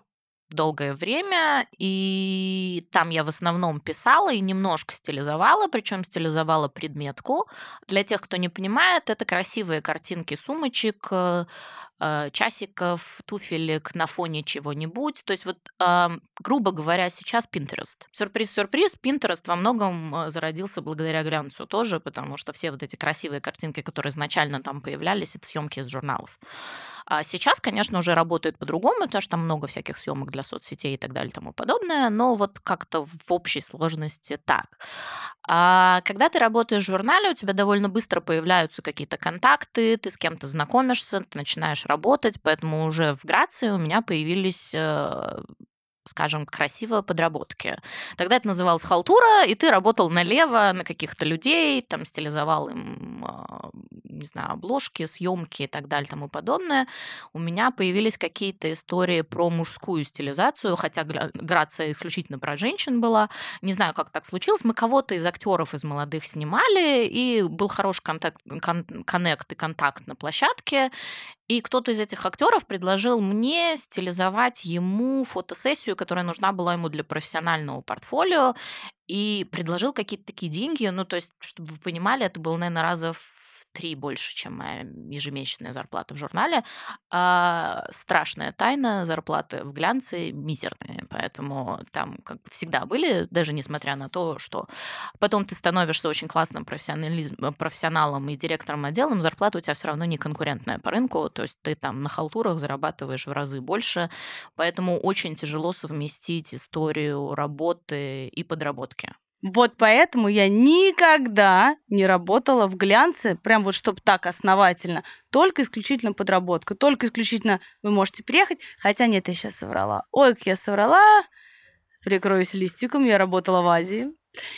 долгое время, и там я в основном писала и немножко стилизовала, причем стилизовала предметку. Для тех, кто не понимает, это красивые картинки сумочек, э, часиков, туфелек на фоне чего-нибудь. То есть вот, грубо говоря, сейчас Pinterest. Сюрприз-сюрприз, Pinterest во многом э, зародился благодаря глянцу тоже, потому что все вот эти красивые картинки, которые изначально там появлялись, это съемки из журналов. А сейчас, конечно, уже работают по-другому, потому что там много всяких съемок для соцсетей и так далее и тому подобное, но вот как-то в общей сложности так. А когда ты работаешь в журнале, у тебя довольно быстро появляются какие-то контакты, ты с кем-то знакомишься, ты начинаешь работать, поэтому уже в Грации у меня появились э, скажем, красиво подработки. Тогда это называлось халтура, и ты работал налево на каких-то людей, там стилизовал им, а, не знаю, обложки, съемки и так далее, тому подобное. У меня появились какие-то истории про мужскую стилизацию, хотя Грация исключительно про женщин была. Не знаю, как так случилось. Мы кого-то из актеров из молодых снимали, и был хороший контакт, кон- коннект и контакт на площадке. И кто-то из этих актеров предложил мне стилизовать ему фотосессию, которая нужна была ему для профессионального портфолио, и предложил какие-то такие деньги. Ну, то есть, чтобы вы понимали, это было, наверное, раза в три больше, чем моя ежемесячная зарплата в журнале. А страшная тайна, зарплаты в глянце мизерные, поэтому там как всегда были, даже несмотря на то, что потом ты становишься очень классным профессионалом и директором отдела, зарплата у тебя все равно не конкурентная по рынку, то есть ты там на халтурах зарабатываешь в разы больше, поэтому очень тяжело совместить историю работы и подработки. Вот поэтому я никогда не работала в глянце, прям вот чтобы так основательно, только исключительно подработка, только исключительно вы можете приехать, хотя нет, я сейчас соврала. Ой, как я соврала, прикроюсь листиком, я работала в Азии.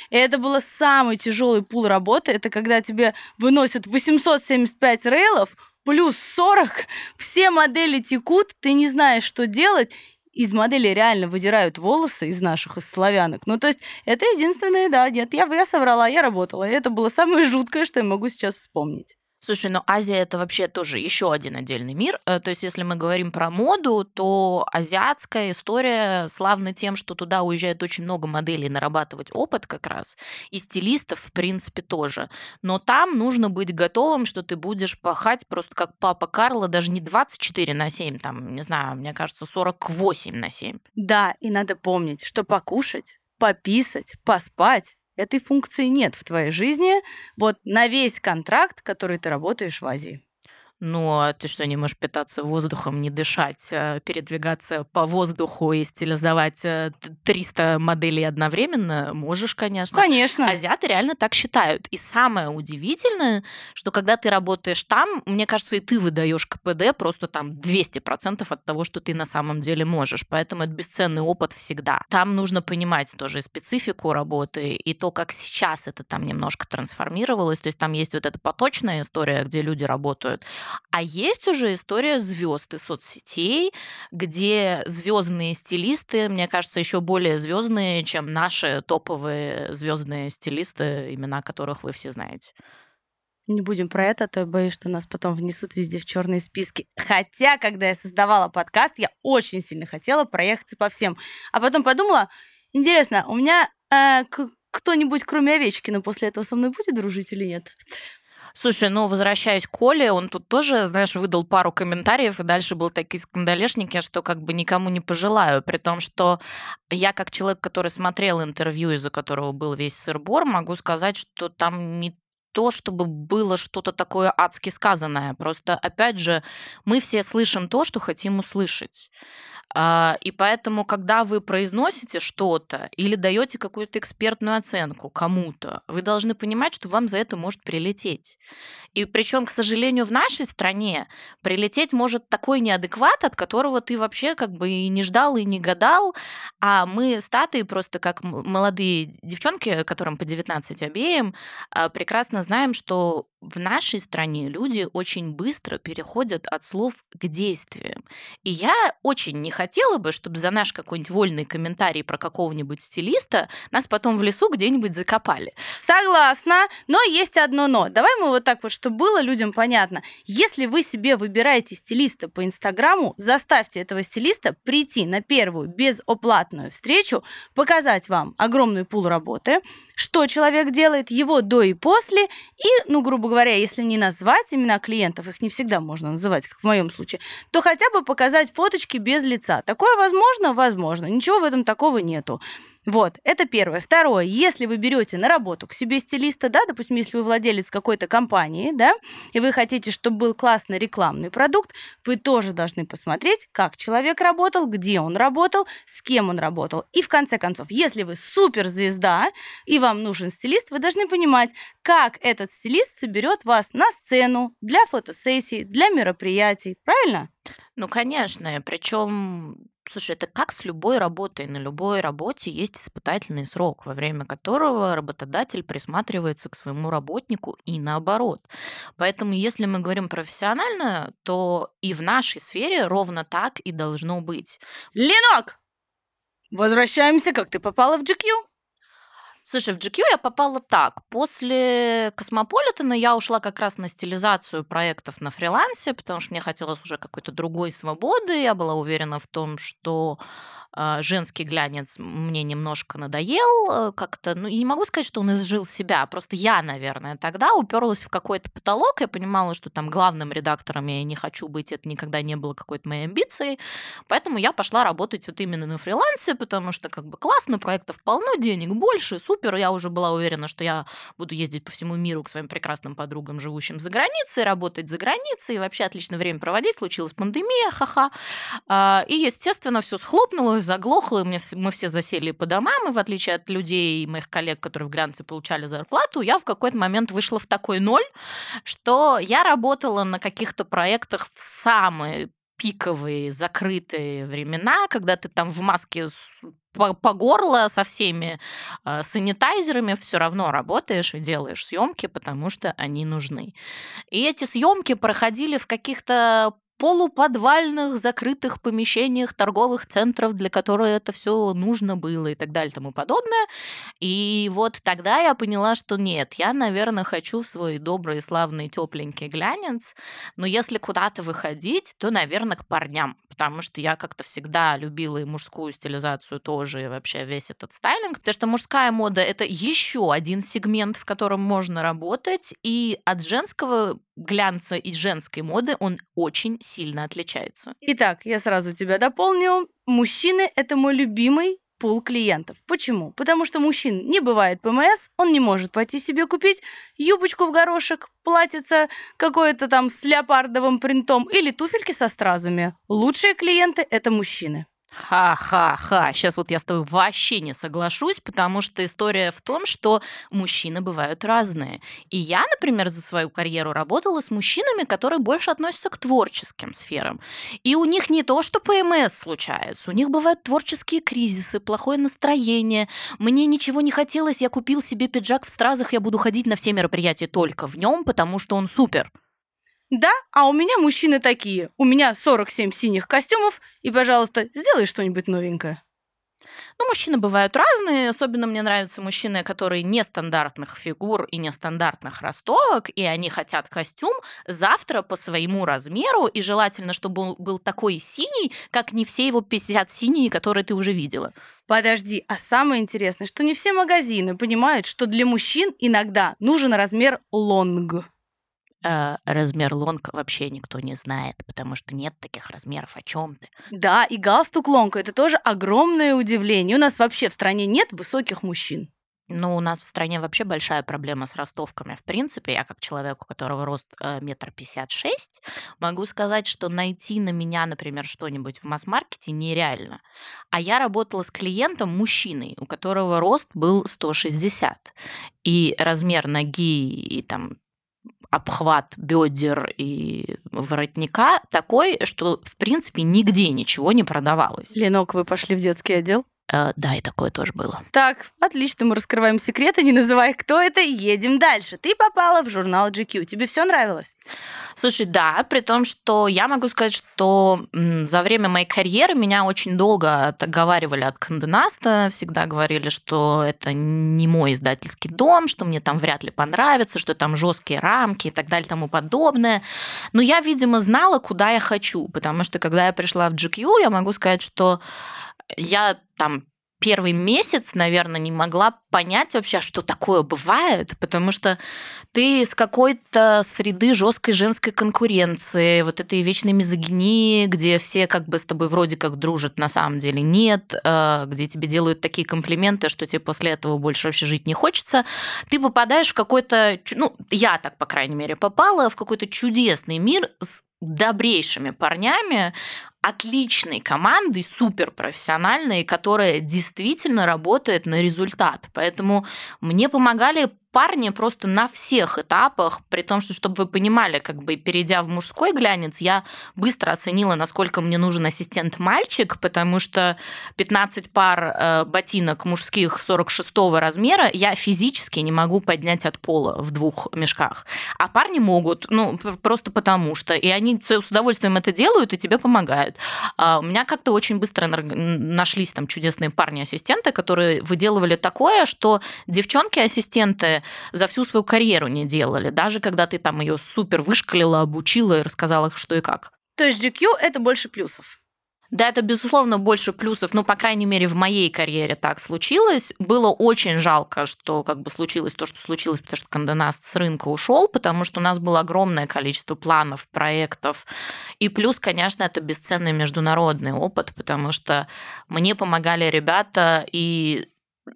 И это было самый тяжелый пул работы, это когда тебе выносят 875 рейлов, плюс 40, все модели текут, ты не знаешь, что делать, из модели реально выдирают волосы из наших, из славянок. Ну, то есть это единственное, да, нет, я, я соврала, я работала. И это было самое жуткое, что я могу сейчас вспомнить. Слушай, ну Азия это вообще тоже еще один отдельный мир. Э, то есть, если мы говорим про моду, то азиатская история славна тем, что туда уезжает очень много моделей нарабатывать опыт как раз, и стилистов, в принципе, тоже. Но там нужно быть готовым, что ты будешь пахать просто как папа Карла, даже не 24 на 7, там, не знаю, мне кажется, 48 на 7. Да, и надо помнить, что покушать, пописать, поспать Этой функции нет в твоей жизни вот на весь контракт, который ты работаешь в Азии. Ну, а ты что, не можешь питаться воздухом, не дышать, а передвигаться по воздуху и стилизовать 300 э, моделей одновременно? Можешь, конечно. Конечно. Азиаты реально так считают. И самое удивительное, что когда ты работаешь там, мне кажется, и ты выдаешь КПД просто там 200% от того, что ты на самом деле можешь. Поэтому это бесценный опыт всегда. Там нужно понимать тоже специфику работы и то, как сейчас это там немножко трансформировалось. То есть там есть вот эта поточная история, где люди работают, а есть уже история звезд и соцсетей, где звездные стилисты, мне кажется, еще более звездные, чем наши топовые звездные стилисты, имена которых вы все знаете. Не будем про это, а то я боюсь, что нас потом внесут везде в черные списки. Хотя, когда я создавала подкаст, я очень сильно хотела проехаться по всем. А потом подумала, интересно, у меня э, кто-нибудь, кроме Овечкина, после этого со мной будет дружить или нет? Слушай, ну, возвращаясь к Коле, он тут тоже, знаешь, выдал пару комментариев, и дальше был такие скандалешники, что как бы никому не пожелаю, при том, что я как человек, который смотрел интервью, из-за которого был весь сырбор, могу сказать, что там не то, чтобы было что-то такое адски сказанное. Просто, опять же, мы все слышим то, что хотим услышать. А, и поэтому, когда вы произносите что-то или даете какую-то экспертную оценку кому-то, вы должны понимать, что вам за это может прилететь. И причем, к сожалению, в нашей стране прилететь может такой неадекват, от которого ты вообще как бы и не ждал, и не гадал. А мы статуи просто как молодые девчонки, которым по 19 обеим, а, прекрасно знаем, что в нашей стране люди очень быстро переходят от слов к действиям. И я очень не хотела бы, чтобы за наш какой-нибудь вольный комментарий про какого-нибудь стилиста нас потом в лесу где-нибудь закопали. Согласна, но есть одно но. Давай мы вот так вот, чтобы было людям понятно. Если вы себе выбираете стилиста по Инстаграму, заставьте этого стилиста прийти на первую безоплатную встречу, показать вам огромный пул работы, что человек делает, его до и после, и, ну, грубо говоря, если не назвать имена клиентов, их не всегда можно называть, как в моем случае, то хотя бы показать фоточки без лица. Такое возможно? Возможно. Ничего в этом такого нету. Вот, это первое. Второе, если вы берете на работу к себе стилиста, да, допустим, если вы владелец какой-то компании, да, и вы хотите, чтобы был классный рекламный продукт, вы тоже должны посмотреть, как человек работал, где он работал, с кем он работал. И в конце концов, если вы суперзвезда и вам нужен стилист, вы должны понимать, как этот стилист соберет вас на сцену для фотосессий, для мероприятий. Правильно? Ну, конечно. Причем Слушай, это как с любой работой. На любой работе есть испытательный срок, во время которого работодатель присматривается к своему работнику и наоборот. Поэтому, если мы говорим профессионально, то и в нашей сфере ровно так и должно быть. Ленок! Возвращаемся, как ты попала в GQ. Слушай, в GQ я попала так. После Космополитена я ушла как раз на стилизацию проектов на фрилансе, потому что мне хотелось уже какой-то другой свободы. Я была уверена в том, что а, женский глянец мне немножко надоел э, как-то. Ну, не могу сказать, что он изжил себя. Просто я, наверное, тогда уперлась в какой-то потолок. Я понимала, что там главным редактором я не хочу быть. Это никогда не было какой-то моей амбицией. Поэтому я пошла работать вот именно на фрилансе, потому что как бы классно, проектов полно, денег больше. Я уже была уверена, что я буду ездить по всему миру к своим прекрасным подругам, живущим за границей, работать за границей, и вообще отлично время проводить. Случилась пандемия, ха-ха. А, и, естественно, все схлопнулось, заглохло, и мы все засели по домам, и в отличие от людей, моих коллег, которые в глянце получали зарплату, я в какой-то момент вышла в такой ноль, что я работала на каких-то проектах в самые пиковые, закрытые времена, когда ты там в маске по, по горло со всеми э, санитайзерами все равно работаешь и делаешь съемки, потому что они нужны. И эти съемки проходили в каких-то полуподвальных закрытых помещениях торговых центров, для которых это все нужно было и так далее и тому подобное. И вот тогда я поняла, что нет, я, наверное, хочу в свой добрый, славный, тепленький глянец, но если куда-то выходить, то, наверное, к парням, потому что я как-то всегда любила и мужскую стилизацию тоже, и вообще весь этот стайлинг, потому что мужская мода — это еще один сегмент, в котором можно работать, и от женского глянца и женской моды он очень сильно отличается. Итак, я сразу тебя дополню. Мужчины — это мой любимый пул клиентов. Почему? Потому что мужчин не бывает ПМС, он не может пойти себе купить юбочку в горошек, платьице какое-то там с леопардовым принтом или туфельки со стразами. Лучшие клиенты — это мужчины. Ха-ха-ха. Сейчас вот я с тобой вообще не соглашусь, потому что история в том, что мужчины бывают разные. И я, например, за свою карьеру работала с мужчинами, которые больше относятся к творческим сферам. И у них не то, что ПМС случается, у них бывают творческие кризисы, плохое настроение. Мне ничего не хотелось, я купил себе пиджак в стразах, я буду ходить на все мероприятия только в нем, потому что он супер. Да, а у меня мужчины такие. У меня 47 синих костюмов, и, пожалуйста, сделай что-нибудь новенькое. Ну, мужчины бывают разные. Особенно мне нравятся мужчины, которые нестандартных фигур и нестандартных ростовок, и они хотят костюм завтра по своему размеру, и желательно, чтобы он был такой синий, как не все его 50 синие, которые ты уже видела. Подожди, а самое интересное, что не все магазины понимают, что для мужчин иногда нужен размер long. Э, размер long вообще никто не знает, потому что нет таких размеров. О чем ты? Да, и галстук long это тоже огромное удивление. У нас вообще в стране нет высоких мужчин. Ну, у нас в стране вообще большая проблема с ростовками. В принципе, я как человек, у которого рост э, метр пятьдесят шесть, могу сказать, что найти на меня, например, что-нибудь в масс-маркете нереально. А я работала с клиентом, мужчиной, у которого рост был 160. И размер ноги и там обхват бедер и воротника такой, что, в принципе, нигде ничего не продавалось. Ленок, вы пошли в детский отдел? Э, да, и такое тоже было. Так, отлично, мы раскрываем секреты, не называя, кто это, едем дальше. Ты попала в журнал GQ, тебе все нравилось? Слушай, да, при том, что я могу сказать, что за время моей карьеры меня очень долго отговаривали от Канденаста, всегда говорили, что это не мой издательский дом, что мне там вряд ли понравится, что там жесткие рамки и так далее и тому подобное. Но я, видимо, знала, куда я хочу, потому что когда я пришла в GQ, я могу сказать, что я там первый месяц, наверное, не могла понять вообще, что такое бывает, потому что ты с какой-то среды жесткой женской конкуренции, вот этой вечной мизогинии, где все как бы с тобой вроде как дружат, на самом деле нет, э, где тебе делают такие комплименты, что тебе после этого больше вообще жить не хочется, ты попадаешь в какой-то, ну, я так, по крайней мере, попала в какой-то чудесный мир с добрейшими парнями, отличной командой, суперпрофессиональной, которая действительно работает на результат. Поэтому мне помогали парни просто на всех этапах, при том, что, чтобы вы понимали, как бы перейдя в мужской глянец, я быстро оценила, насколько мне нужен ассистент-мальчик, потому что 15 пар э, ботинок мужских 46 размера я физически не могу поднять от пола в двух мешках. А парни могут, ну, просто потому что. И они с удовольствием это делают и тебе помогают. А у меня как-то очень быстро нашлись там чудесные парни-ассистенты, которые выделывали такое, что девчонки-ассистенты за всю свою карьеру не делали, даже когда ты там ее супер вышкалила, обучила и рассказала, что и как. То есть GQ – это больше плюсов? Да, это, безусловно, больше плюсов, но, по крайней мере, в моей карьере так случилось. Было очень жалко, что как бы случилось то, что случилось, потому что Канденаст с рынка ушел, потому что у нас было огромное количество планов, проектов. И плюс, конечно, это бесценный международный опыт, потому что мне помогали ребята и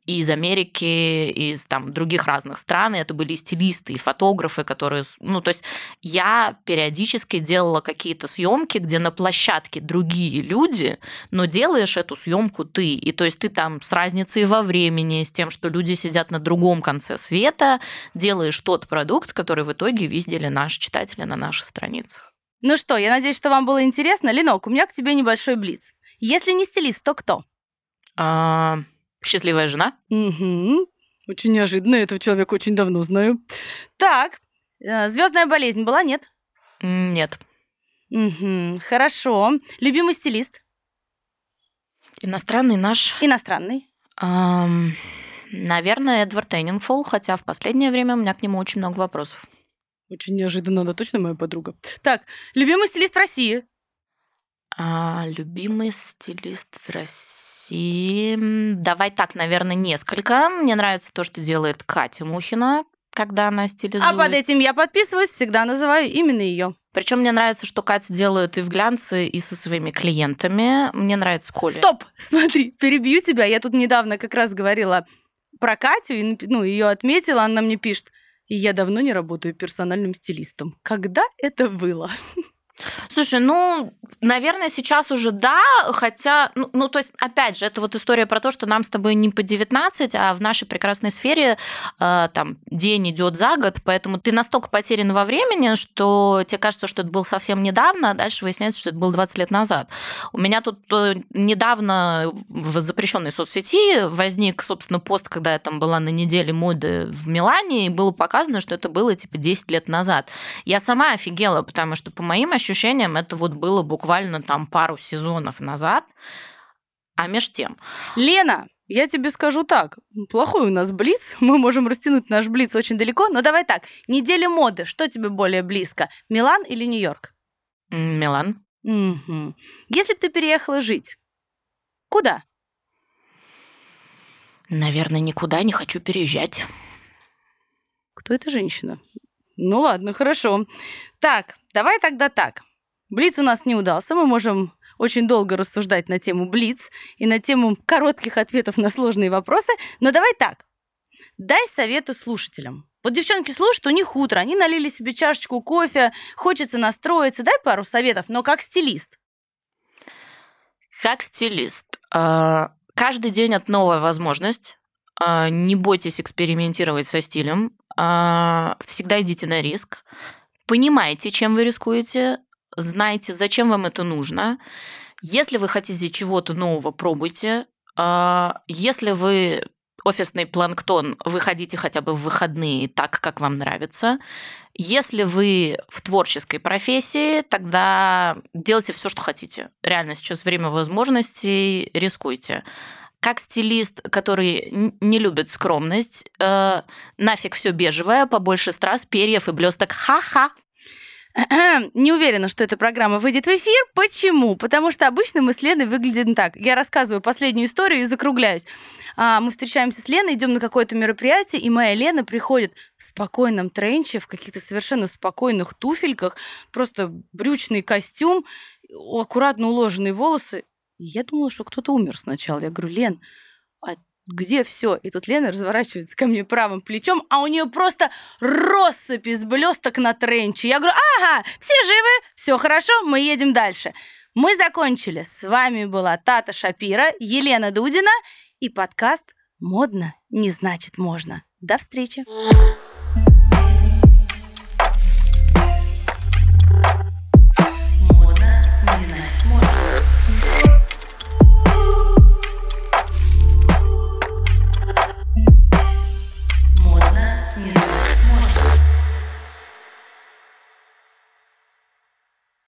из Америки, из там других разных стран, и это были стилисты, и фотографы, которые, ну, то есть я периодически делала какие-то съемки, где на площадке другие люди, но делаешь эту съемку ты, и то есть ты там с разницей во времени, с тем, что люди сидят на другом конце света, делаешь тот продукт, который в итоге видели наши читатели на наших страницах. Ну что, я надеюсь, что вам было интересно. Ленок, у меня к тебе небольшой блиц. Если не стилист, то кто? А... Счастливая жена? Угу. Очень неожиданно, этого человека очень давно знаю. Так, э, звездная болезнь была, нет? Нет. Угу, хорошо. Любимый стилист? Иностранный наш. Иностранный. Эм, наверное, Эдвард Эннингфолл, хотя в последнее время у меня к нему очень много вопросов. Очень неожиданно, она точно моя подруга. Так, любимый стилист России? А, любимый стилист в России. Давай так, наверное, несколько. Мне нравится то, что делает Катя Мухина, когда она стилизует. А под этим я подписываюсь, всегда называю именно ее. Причем мне нравится, что Катя делает и в глянце, и со своими клиентами. Мне нравится Коля. Стоп! Смотри, перебью тебя. Я тут недавно как раз говорила про Катю, и ну, ее отметила, она мне пишет, и я давно не работаю персональным стилистом. Когда это было? Слушай, ну, наверное, сейчас уже да, хотя, ну, ну, то есть, опять же, это вот история про то, что нам с тобой не по 19, а в нашей прекрасной сфере э, там день идет за год, поэтому ты настолько потерян во времени, что тебе кажется, что это был совсем недавно, а дальше выясняется, что это было 20 лет назад. У меня тут э, недавно в запрещенной соцсети возник, собственно, пост, когда я там была на неделе моды в Милане, и было показано, что это было типа 10 лет назад. Я сама офигела, потому что по моим ощущениям ощущениям, это вот было буквально там пару сезонов назад. А меж тем... Лена, я тебе скажу так, плохой у нас блиц, мы можем растянуть наш блиц очень далеко, но давай так, неделя моды, что тебе более близко, Милан или Нью-Йорк? Милан. Угу. Если бы ты переехала жить, куда? Наверное, никуда не хочу переезжать. Кто эта женщина? Ну ладно, хорошо. Так, давай тогда так. Блиц у нас не удался, мы можем очень долго рассуждать на тему Блиц и на тему коротких ответов на сложные вопросы, но давай так. Дай советы слушателям. Вот девчонки слушают, у них утро, они налили себе чашечку кофе, хочется настроиться. Дай пару советов, но как стилист. Как стилист. А, каждый день это новая возможность. А, не бойтесь экспериментировать со стилем. А, всегда идите на риск. Понимайте, чем вы рискуете, знайте, зачем вам это нужно. Если вы хотите чего-то нового, пробуйте. А, если вы офисный планктон, вы ходите хотя бы в выходные так, как вам нравится. Если вы в творческой профессии, тогда делайте все, что хотите. Реально, сейчас время возможностей, рискуйте. Как стилист, который не любит скромность, э, нафиг все бежевое, побольше страз, перьев и блесток. Ха-ха. Не уверена, что эта программа выйдет в эфир. Почему? Потому что обычно мы с Леной выглядим так. Я рассказываю последнюю историю и закругляюсь. А, мы встречаемся с Леной, идем на какое-то мероприятие, и моя Лена приходит в спокойном тренче, в каких-то совершенно спокойных туфельках, просто брючный костюм, аккуратно уложенные волосы. Я думала, что кто-то умер сначала. Я говорю, Лен, а где все? И тут Лена разворачивается ко мне правым плечом, а у нее просто россыпь из блесток на тренче. Я говорю, ага, все живы, все хорошо, мы едем дальше. Мы закончили. С вами была Тата Шапира, Елена Дудина и подкаст «Модно не значит можно». До встречи!